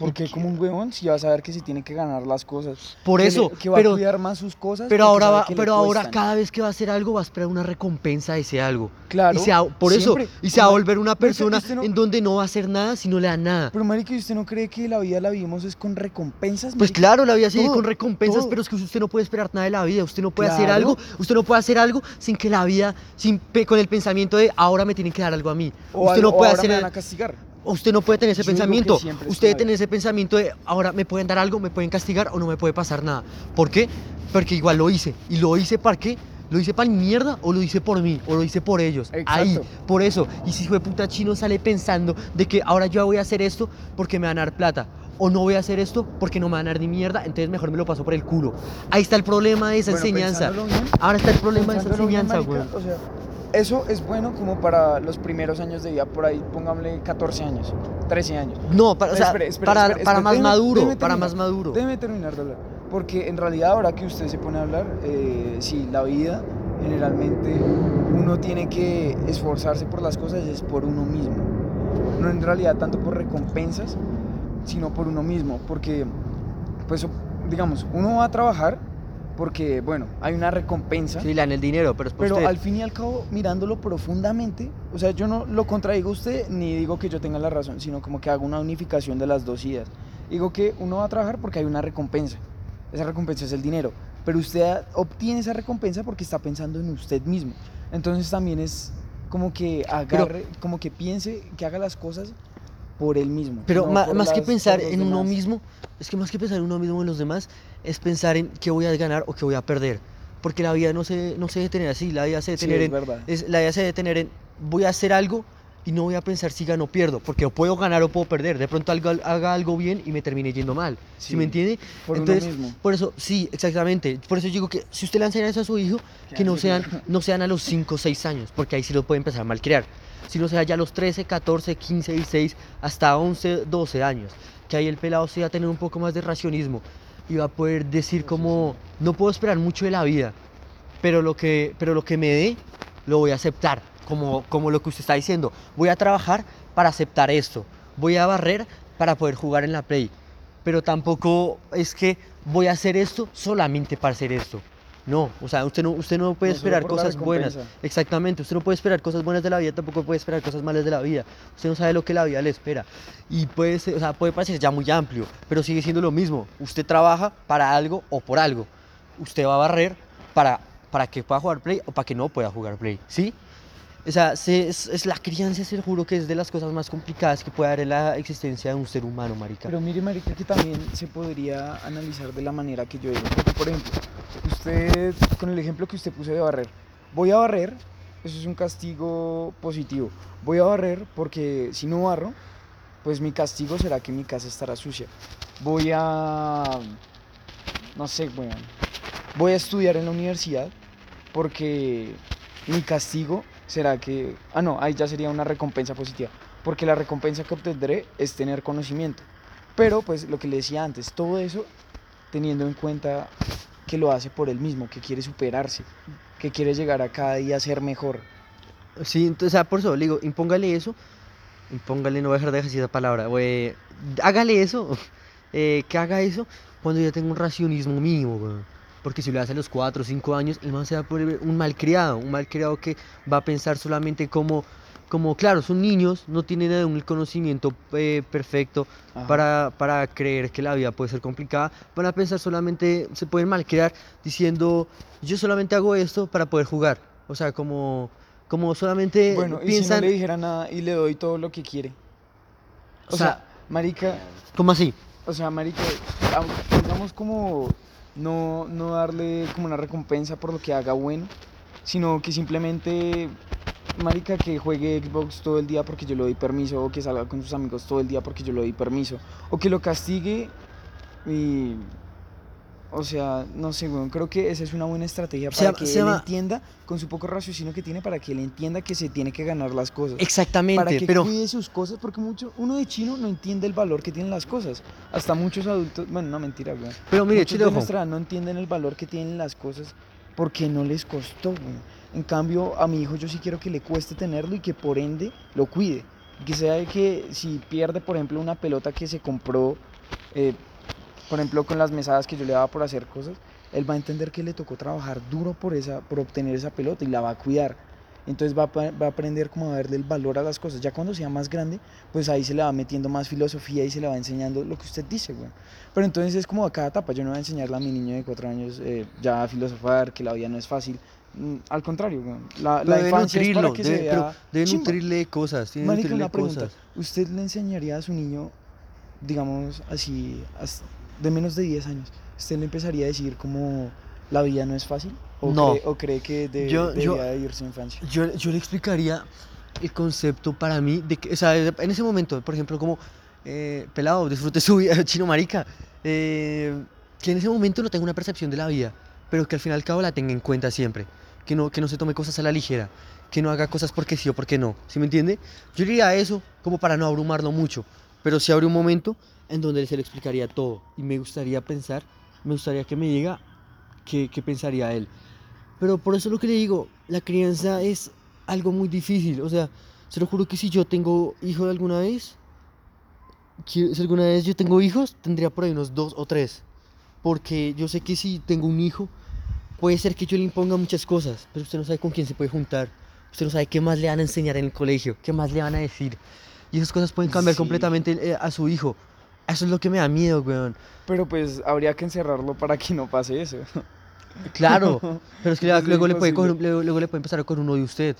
Porque como un huevón, si va a saber que se tiene que ganar las cosas. por que le- eso, que va pero a cuidar más sus cosas. Pero ahora va, le pero ahora cada vez que va a hacer algo va a esperar una recompensa de ese algo. Claro, y se va- por eso, siempre. y se va a volver una persona ¿usted no- en donde no va a hacer nada si no le da nada. Pero marica, ¿y usted no cree que la vida la vivimos es con recompensas? Pues claro, la vida sigue todo, con recompensas, todo. pero es que usted no puede esperar nada de la vida. Usted no puede hacer Claro. algo, usted no puede hacer algo sin que la vida, sin con el pensamiento de ahora me tienen que dar algo a mí. O usted algo- no o puede ahora hacer me van a castigar. Usted no puede tener ese Yo pensamiento. Usted debe tener ese pensamiento de ahora me pueden dar algo, me pueden castigar o no me puede pasar nada. ¿Por qué? Porque igual lo hice. ¿Y lo hice para qué? ¿Lo hice para mi mierda o lo hice por mí? ¿O lo hice por ellos? Ahí, por eso. Y si fue puta chino sale pensando de que ahora yo voy a hacer esto porque me van a dar plata. O no voy a hacer esto porque no me van a dar ni mierda, entonces mejor me lo paso por el culo. Ahí está el problema de esa Bueno, enseñanza. bien, Ahora está el problema de esa pensándolo bien, enseñanza, marica, güey. O sea, eso es bueno como para los primeros años de vida, por ahí pónganle 14 años, 13 años. No, para, o sea, Espere, espere, para, espere, para más déjeme- maduro, déjeme para terminar. más maduro. Déjeme terminar de hablar. Porque en realidad ahora que usted se pone a hablar, eh, sí, la vida generalmente uno tiene que esforzarse por las cosas es por uno mismo. No en realidad tanto por recompensas, sino por uno mismo. Porque, pues, digamos, uno va a trabajar porque, bueno, hay una recompensa. Sí, le dan el dinero, pero es por Pero usted. al fin y al cabo, mirándolo profundamente, o sea, yo no lo contradigo a usted ni digo que yo tenga la razón, sino como que hago una unificación de las dos ideas. Digo que uno va a trabajar porque hay una recompensa. Esa recompensa es el dinero. Pero usted obtiene esa recompensa porque está pensando en usted mismo. Entonces también es como que agarre, como que piense, que haga las cosas por él mismo. Pero no más que pensar en uno mismo, es que más que pensar en uno mismo en los demás, es pensar en qué voy a ganar o qué voy a perder. Porque la vida no se, no se debe así, la vida se debe Sí, en, es- la vida se debe tener en voy a hacer algo y no voy a pensar si gano o pierdo, porque o puedo ganar o puedo perder. De pronto algo, haga algo bien y me termine yendo mal. ¿Sí, Sí, me entiende? por uno Entonces, mismo. por eso, sí, exactamente. Por eso digo que si usted le enseña eso a su hijo, que no sean, no sean a los 5 o 6 años, porque ahí sí lo puede empezar a malcriar. Si no sea ya a los 13, 14, 15, 16, hasta 11, 12 años. Que ahí el pelado sí va a tener un poco más de racionismo y va a poder decir como, no puedo esperar mucho de la vida, pero lo que, pero lo que me dé, lo voy a aceptar. Como, como lo que usted está diciendo. Voy a trabajar para aceptar esto. Voy a barrer para poder jugar en la Play. Pero tampoco es que voy a hacer esto solamente para hacer esto. No, o sea, usted no, usted no puede No esperar cosas buenas. Exactamente, usted no puede esperar cosas buenas de la vida, tampoco puede esperar cosas malas de la vida. Usted no sabe lo que la vida le espera. Y puede, ser, o sea, puede parecer ya muy amplio, pero sigue siendo lo mismo. Usted trabaja para algo o por algo. Usted va a barrer para, para que pueda jugar Play o para que no pueda jugar Play, ¿sí? O sea, se- es, es la crianza, se juro que es de las cosas más complicadas que puede haber en la existencia de un ser humano, marica. Pero mire, marica, que también se podría analizar de la manera que yo digo. Por ejemplo, usted, con el ejemplo que usted puso de barrer, voy a barrer, eso es un castigo positivo. Voy a barrer porque si no barro, pues mi castigo será que mi casa estará sucia. Voy a, no sé, weón, voy a estudiar en la universidad porque mi castigo será que, ah, no, ahí ya sería una recompensa positiva. Porque la recompensa que obtendré es tener conocimiento. Pero, pues, lo que le decía antes, todo eso teniendo en cuenta que lo hace por él mismo, que quiere superarse, que quiere llegar a cada día a ser mejor. Sí, entonces, sea, por eso le digo, impóngale eso, impóngale, no voy a dejar de decir esa palabra, güey, hágale eso, [LAUGHS] eh, que haga eso cuando ya tenga un racionismo mínimo, güey. Porque si lo hace a los 4 o 5 años, el man se va a poner un malcriado, un malcriado que va a pensar solamente como, como claro, son niños, no tienen el conocimiento eh, perfecto para, para creer que la vida puede ser complicada, van a pensar solamente, se pueden malcriar diciendo, yo solamente hago esto para poder jugar. O sea, como, como solamente Bueno, y si no piensan, le dijera nada y le doy todo lo que quiere. O, O sea, sea- marica, ¿cómo así? o sea, marica, digamos como no, no darle como una recompensa por lo que haga bueno, sino que simplemente, marica, que juegue Xbox todo el día porque yo le doy permiso, o que salga con sus amigos todo el día porque yo le doy permiso, o que lo castigue y... O sea, no sé, weón, creo que esa es una buena estrategia para que se él llama- entienda, con su poco raciocinio que tiene, para que él entienda que se tiene que ganar las cosas para Exactamente, que pero cuide sus cosas, porque mucho, uno de chino no entiende el valor que tienen las cosas. Hasta muchos adultos, bueno, no mentira, güey. pero mire, muchos de nuestra no entienden el valor que tienen las cosas porque no les costó, güey. En cambio, a mi hijo yo sí quiero que le cueste tenerlo y que por ende lo cuide. Que sea que si pierde, por ejemplo, una pelota que se compró, eh, por ejemplo, con las mesadas que yo le daba por hacer cosas, él va a entender que le tocó trabajar duro por, esa, por obtener esa pelota y la va a cuidar. Entonces va a, va a aprender como a darle el valor a las cosas. Ya cuando sea más grande, pues ahí se le va metiendo más filosofía y se le va enseñando lo que usted dice, güey. Pero entonces es como a cada etapa. Yo no voy a enseñarle a mi niño de cuatro años eh, ya a filosofar, que la vida no es fácil. Mm, Al contrario, güey. La, la debe infancia es para nutrirlo, que debe, se pero vea debe chimba. nutrirle cosas, tiene Marica, nutrirle una pregunta. cosas. ¿Usted le enseñaría a su niño, digamos así, as- de menos de 10 años, usted le empezaría a decir como la vida no es fácil? ¿O, No. cree, o cree que de- Yo- yo- debería vivir su infancia? Yo, yo le explicaría el concepto para mí de que, o sea, en ese momento, por ejemplo, como eh, pelado, disfrute su vida, [LAUGHS] chino marica, eh, que en ese momento no tenga una percepción de la vida, pero que al fin y al cabo la tenga en cuenta siempre, que no, que no se tome cosas a la ligera, que no haga cosas porque sí o porque no, ¿sí me entiende? Yo diría eso como para no abrumarlo mucho, pero sí abre un momento en donde se le explicaría todo y me gustaría pensar, me gustaría que me diga qué, qué pensaría él. Pero por eso lo que le digo, la crianza es algo muy difícil. O sea, se lo juro que si yo tengo hijos alguna vez, si alguna vez yo tengo hijos, tendría por ahí unos dos o tres. Porque yo sé que si tengo un hijo, puede ser que yo le imponga muchas cosas, pero usted no sabe con quién se puede juntar. Usted no sabe qué más le van a enseñar en el colegio, qué más le van a decir. Y esas cosas pueden cambiar Sí. completamente eh, a su hijo. Eso es lo que me da miedo, weón. Pero pues habría que encerrarlo para que no pase eso. [LAUGHS] Claro, pero es que [LAUGHS] es luego, le puede coger- luego, luego le puede empezar con uno de usted.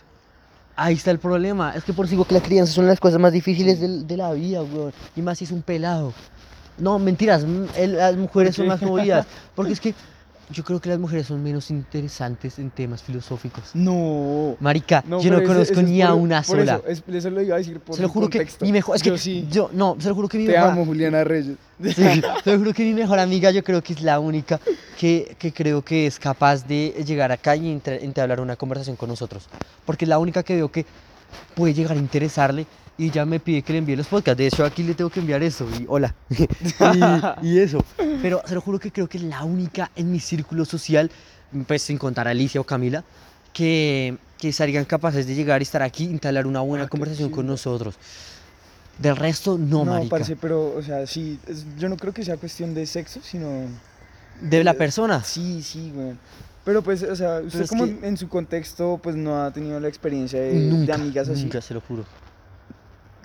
Ahí está el problema. Es que por eso digo que la crianza son las cosas más difíciles del- de, la vida, weón. Y más si es un pelado. No, mentiras. el- las mujeres son más movidas. [LAUGHS] Porque es que yo creo que las mujeres son menos interesantes en temas filosóficos. No. Marica, No, yo no ese- conozco ese es ni a por- una por sola. Eso, es- eso lo iba a decir por se lo juro contexto. que mi mejor. Es que Yo sí. yo, no, se lo juro que mi Te mejor- amo, Juliana Reyes. [LAUGHS] Sí, te juro que mi mejor amiga yo creo que es la única que, que creo que es capaz de llegar acá y entre- entablar una conversación con nosotros. Porque es la única que veo que puede llegar a interesarle y ya me pide que le envíe los podcasts. De hecho, aquí le tengo que enviar eso y hola. [LAUGHS] y, y eso. Pero se lo juro que creo que es la única en mi círculo social, pues sin contar a Alicia o Camila, que, que serían capaces de llegar y estar aquí y entablar una buena Ah, conversación con nosotros. Del resto, no, No, marica. parce, pero, o sea, sí, es- yo no creo que sea cuestión de sexo, sino... De la persona. Sí, sí, güey. Pero pues, o sea, usted como que- en su contexto, pues no ha tenido la experiencia de, de Nunca, amigas así. nunca, se lo juro.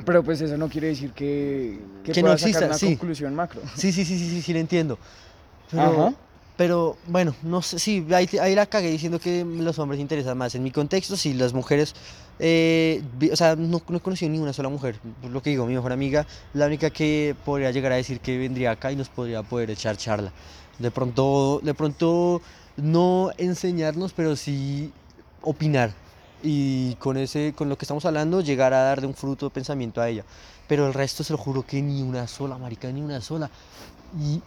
Pero pues eso no quiere decir que, que, Que no pueda sacar exista, una sí. conclusión macro. Sí, sí, sí, sí, sí, sí, lo entiendo. Pero, Ajá. pero bueno, no sé, sí, ahí, ahí la cagué diciendo que los hombres interesan más. En mi contexto, sí, las mujeres, eh, o sea, no, no he conocido ni una sola mujer. Por lo que digo, mi mejor amiga, la única que podría llegar a decir que vendría acá y nos podría poder echar charla. De pronto, de pronto, no enseñarnos, pero sí opinar. Y con, ese, con lo que estamos hablando, llegar a darle un fruto de pensamiento a ella. Pero el resto se lo juro que ni una sola, marica, ni una sola. Y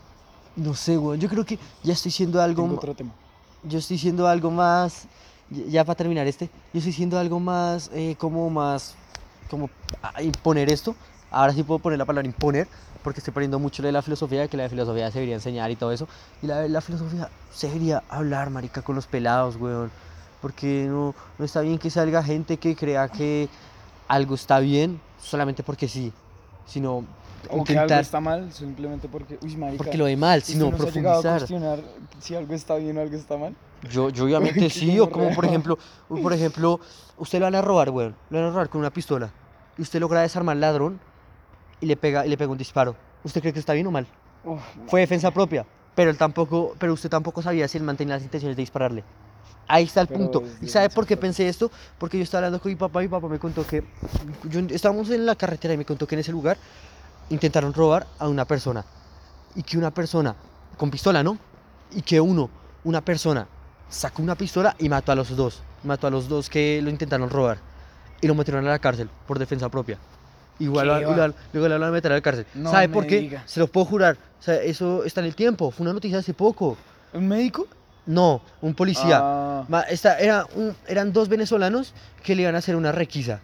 no sé, weón, yo creo que ya estoy siendo algo, Tengo otro tema. yo estoy siendo algo más, ya- para terminar este, yo estoy siendo algo más, eh, como más, como imponer esto. Ahora sí puedo poner la palabra imponer, porque estoy poniendo mucho de la filosofía, que la filosofía se debería enseñar y todo eso. Y la, la filosofía se debería hablar, marica, con los pelados, weón. Porque no, no está bien que salga gente que crea que algo está bien solamente porque sí, sino O que algo está mal simplemente porque, uy, marica. porque lo ve mal, ¿usted sino no se ha llegado a profundizar. cuestionar si algo está bien o algo está mal? Yo, yo [LAUGHS] obviamente sí, o como por ejemplo, por ejemplo, usted lo van a robar, weón, lo van a robar con una pistola y usted logra desarmar al ladrón y le pega y le pega un disparo. ¿Usted cree que está bien o mal? Uf, Fue defensa propia, pero él tampoco, pero usted tampoco sabía si él mantenía las intenciones de dispararle. Ahí está el Pero punto. ¿Y sabe por qué pensé esto? Porque yo estaba hablando con mi papá y mi papá me contó que yo, estábamos en la carretera y me contó que en ese lugar intentaron robar a una persona y que una persona con pistola, ¿no? Y que uno, una persona, sacó una pistola y mató a los dos. Mató a los dos que lo intentaron robar y lo metieron a la cárcel por defensa propia. Igual, luego le van a meter a la cárcel. No ¿Sabe por qué? diga. Se lo puedo jurar. O sea, eso está en el tiempo. Fue una noticia hace poco. ¿Un médico? No, un policía. Ah, Ma- esta- era un- eran dos venezolanos que le iban a hacer una requisa.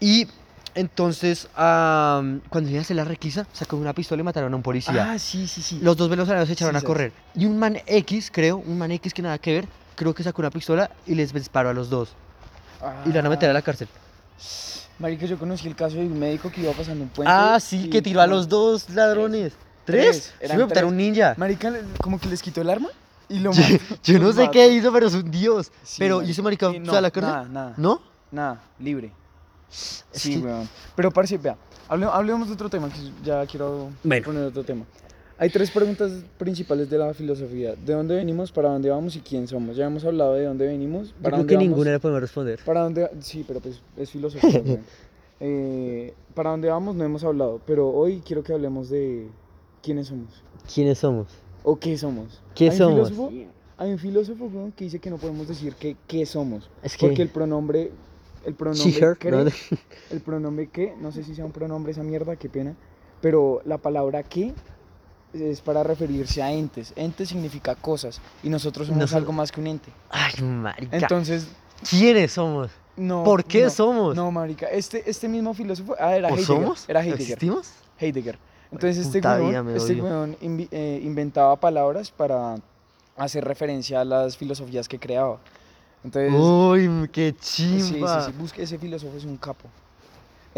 Y entonces, am, cuando le iban a hacer la requisa, sacó una pistola y mataron a un policía. ah, sí, sí, sí. Los dos venezolanos se echaron Sí, a sabes. correr. Y un man X, creo, un man X que nada que ver, creo que sacó una pistola y les disparó a los dos. Y lo van a meter a la cárcel. Marica, yo conocí el caso de un médico que iba pasando un puente. Ah, sí, y que tiró a los dos ladrones. Tres, ¿Tres? Sí, eran botaron tres. un ninja. Marica, le- como que les quitó el arma y lo Yo, mató. yo no sé qué hizo, pero es un dios. Sí, pero, ¿y ese marica fue a la cárcel? Nada, nada. ¿No? Nada, libre. Sí, weón. Pero parce, vea, hable- hablemos de otro tema, que ya quiero Bueno. poner otro tema. Hay tres preguntas principales de la filosofía. ¿De dónde venimos, para dónde vamos y quién somos? Ya hemos hablado de dónde venimos, Yo para creo dónde que vamos. ninguna le podemos responder. Para dónde, sí, pero pues es filosofía. [LAUGHS] Eh, para dónde vamos no hemos hablado, pero hoy quiero que hablemos de quiénes somos ¿Quiénes somos? o qué somos. ¿Qué Hay un somos? filósofo- hay un filósofo que dice que no podemos decir que, qué somos, Es que... porque el pronombre, el pronombre She, her, ¿no? el pronombre que, no sé si sea un pronombre esa mierda, qué pena, pero la palabra que es para referirse a entes. Ente significa cosas y nosotros somos Nosotros- algo más que un ente. Ay, marica. Entonces, ¿Quiénes somos? no. ¿Por qué no, somos? No, marica, este, este mismo filósofo, ah, era ¿O Heidegger. somos? Era ¿O Heidegger. ¿Existimos? Heidegger. Entonces este weón, este weón eh, inventaba palabras para hacer referencia a las filosofías que creaba. Entonces, Uy, qué sí, sí, chimba. sí, busque ese filósofo es un capo.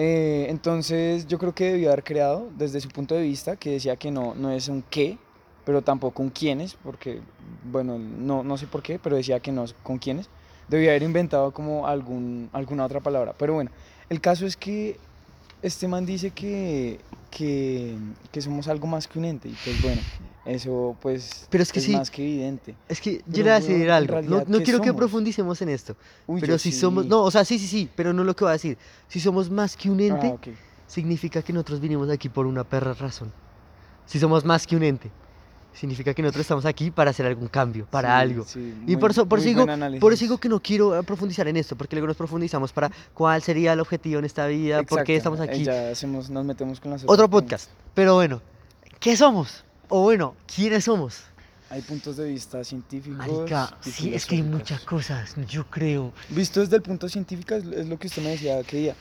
Eh, entonces yo creo que debió haber creado desde su punto de vista que decía que no, no es un qué, pero tampoco un quiénes, porque, bueno, no, no sé por qué, pero decía que no con quiénes. Debió haber inventado como algún, alguna otra palabra. Pero bueno, el caso es que este man dice que, que, que somos algo más que un ente. Y pues bueno, eso pues Pero es que sí. más que evidente. Es que yo le voy a decir algo. No, no ¿qué quiero que profundicemos en esto. Uy, pero si somos. No, o sea, sí, sí, sí. Pero no lo que voy a decir. Si somos más que un ente, Ah, ok. significa que nosotros vinimos aquí por una perra razón. Si somos más que un ente, significa que nosotros estamos aquí para hacer algún cambio, para Sí, algo. sí, Y muy- por eso, por análisis. por eso digo que no quiero eh, profundizar en esto, porque luego nos profundizamos para cuál sería el objetivo en esta vida, por qué Exacto, estamos eh, aquí. Ya hacemos, nos metemos con las Otro podcast. Pero bueno, ¿qué somos? O bueno, ¿quiénes somos? Hay puntos de vista científicos. Marica, sí, es que hay muchas cosas, yo creo. Visto desde el punto científico, es, lo que usted me decía que día.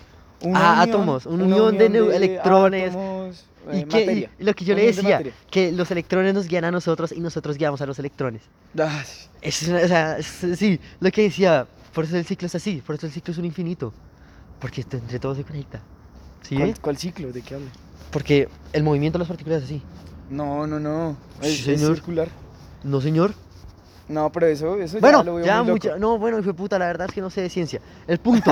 Ah, átomos, una unión de neu- electrones, átomos, eh, y- lo que yo le unión de decía, que los electrones nos guían a nosotros y nosotros guiamos a los electrones. Ah, sí. Es o sea, es- sí, lo que decía, por eso el ciclo es así, por eso el ciclo es un infinito. Porque entre todo se conecta. ¿Sí? ¿Cuál, ciclo? ¿De qué habla? Porque el movimiento de las partículas es así. No, no, no. Es, señor. circular. No, señor. No, pero eso, eso Bueno, ya lo veo ya muy loco. mucha. No, bueno, hijo de puta, la verdad es que no sé de ciencia. El punto,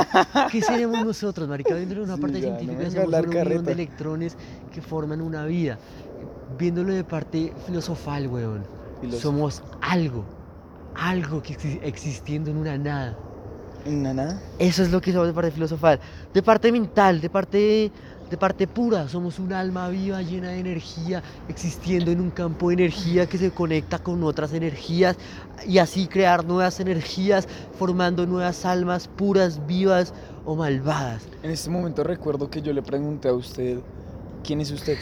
¿qué seremos nosotros, marica? Viéndolo en una Sí, parte ya, no científica, a somos hablar unión de electrones que forman una vida. Viéndolo de parte filosofal, weón. Filósofo. Somos algo. Algo que exi- existiendo en una nada. ¿Una nada? Eso es lo que somos de parte filosofal. De parte mental, de parte, de parte pura. Somos un alma viva llena de energía, existiendo en un campo de energía que se conecta con otras energías y así crear nuevas energías, formando nuevas almas puras, vivas o malvadas. En este momento recuerdo que yo le pregunté a usted, ¿quién es usted?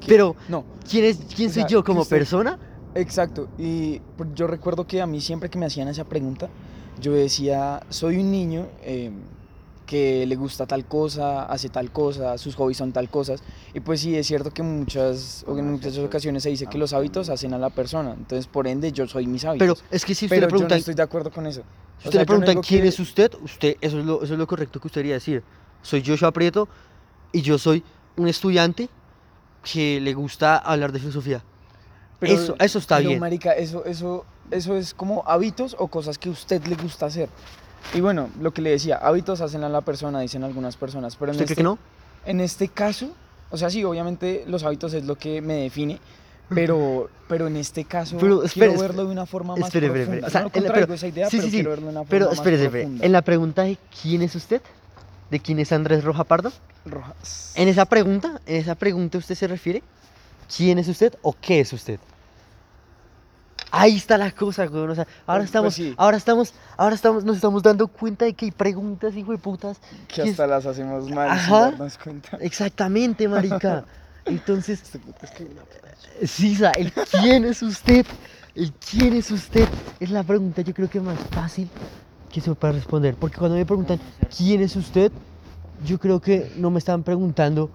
¿Qué- Pero, No, ¿quién, es, quién O soy sea, yo como usted- persona? Exacto, y yo recuerdo que a mí siempre que me hacían esa pregunta, yo decía, soy un niño eh, que le gusta tal cosa, hace tal cosa, sus hobbies son tal cosas. Y pues sí, es cierto que muchas, o en muchas ocasiones se dice que los hábitos hacen a la persona. Entonces, por ende, yo soy mis hábitos. Pero es que si usted Pero le yo no preguntan, estoy de acuerdo con eso. si O usted sea, le yo no preguntan digo quién que- es usted, usted eso es, lo, eso es lo correcto que usted debería decir. Soy Joshua Prieto y yo soy un estudiante que le gusta hablar de filosofía. eso, eso está pero, bien. marica, eso, eso, eso es como hábitos o cosas que a usted le gusta hacer. Y bueno, lo que le decía, hábitos hacen a la persona, dicen algunas personas. Pero en ¿Usted este, cree que no? en este caso, o sea, sí, obviamente los hábitos es lo que me define. Pero, pero en este caso Pero, espere, quiero verlo de una forma más espere, profunda. espere. O sea, no contraigo pero- esa idea, sí, pero sí, quiero verlo de una forma Pero más profunda. en la pregunta de quién es usted, de quién es Andrés Roja Pardo, Rojas. en esa pregunta, en esa pregunta usted se refiere quién es usted o qué es usted. Ahí está la cosa, güey. O sea, ahora Pues- estamos, pues sí. ahora estamos, ahora estamos, nos estamos dando cuenta de que hay preguntas, hijo de putas. Que que hasta las hacemos mal sin Ajá. darnos cuenta. Exactamente, marica. [LAUGHS] Entonces, Este. Sisa, el quién es usted, el quién es usted, es la pregunta yo creo que más fácil que se puede responder. Porque cuando me preguntan quién es usted, yo creo que no me están preguntando,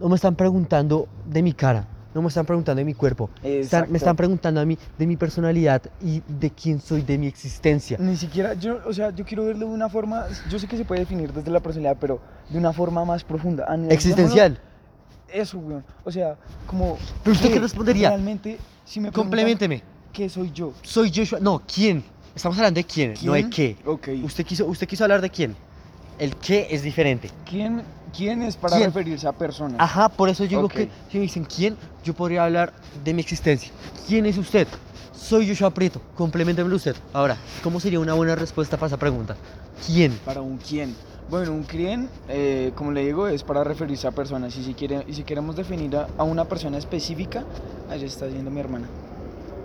no me están preguntando de mi cara, no me están preguntando de mi cuerpo. Están- me están preguntando a mí de mi personalidad y de quién soy, de mi existencia. Ni siquiera, yo, o sea, yo quiero verlo de una forma, yo sé que se puede definir desde la personalidad, pero de una forma más profunda. Analicémoslo- Existencial. Eso, weón. O sea, como... ¿Pero usted qué respondería? Realmente, si me preguntan Compleménteme. qué soy yo. Soy Joshua. No, ¿quién? Estamos hablando de quién, no de qué. Ok. Usted quiso, usted quiso hablar de quién. El qué es diferente. ¿Quién, quién es para ¿Quién? referirse a personas? Ajá, por eso yo digo que si me dicen quién, yo podría hablar de mi existencia. ¿Quién es usted? Soy Joshua Prieto. Compleméntemelo usted. Ahora, ¿cómo sería una buena respuesta para esa pregunta? ¿Quién? Para un quién. Bueno, un quién, eh, como le digo, es para referirse a personas. Y si, quiere, y si queremos definir a, a una persona específica, allá está yendo mi hermana.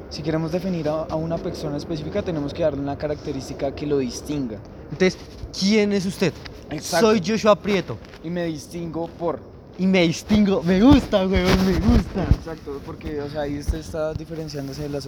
Si queremos definir a, a una persona específica, tenemos que darle una característica que lo distinga. Entonces, ¿quién es usted? Exacto. Soy Joshua Prieto. Y me distingo por. Y me distingo. Me gusta, weón, me gusta. Exacto, porque, o sea, ahí usted está diferenciándose de las otras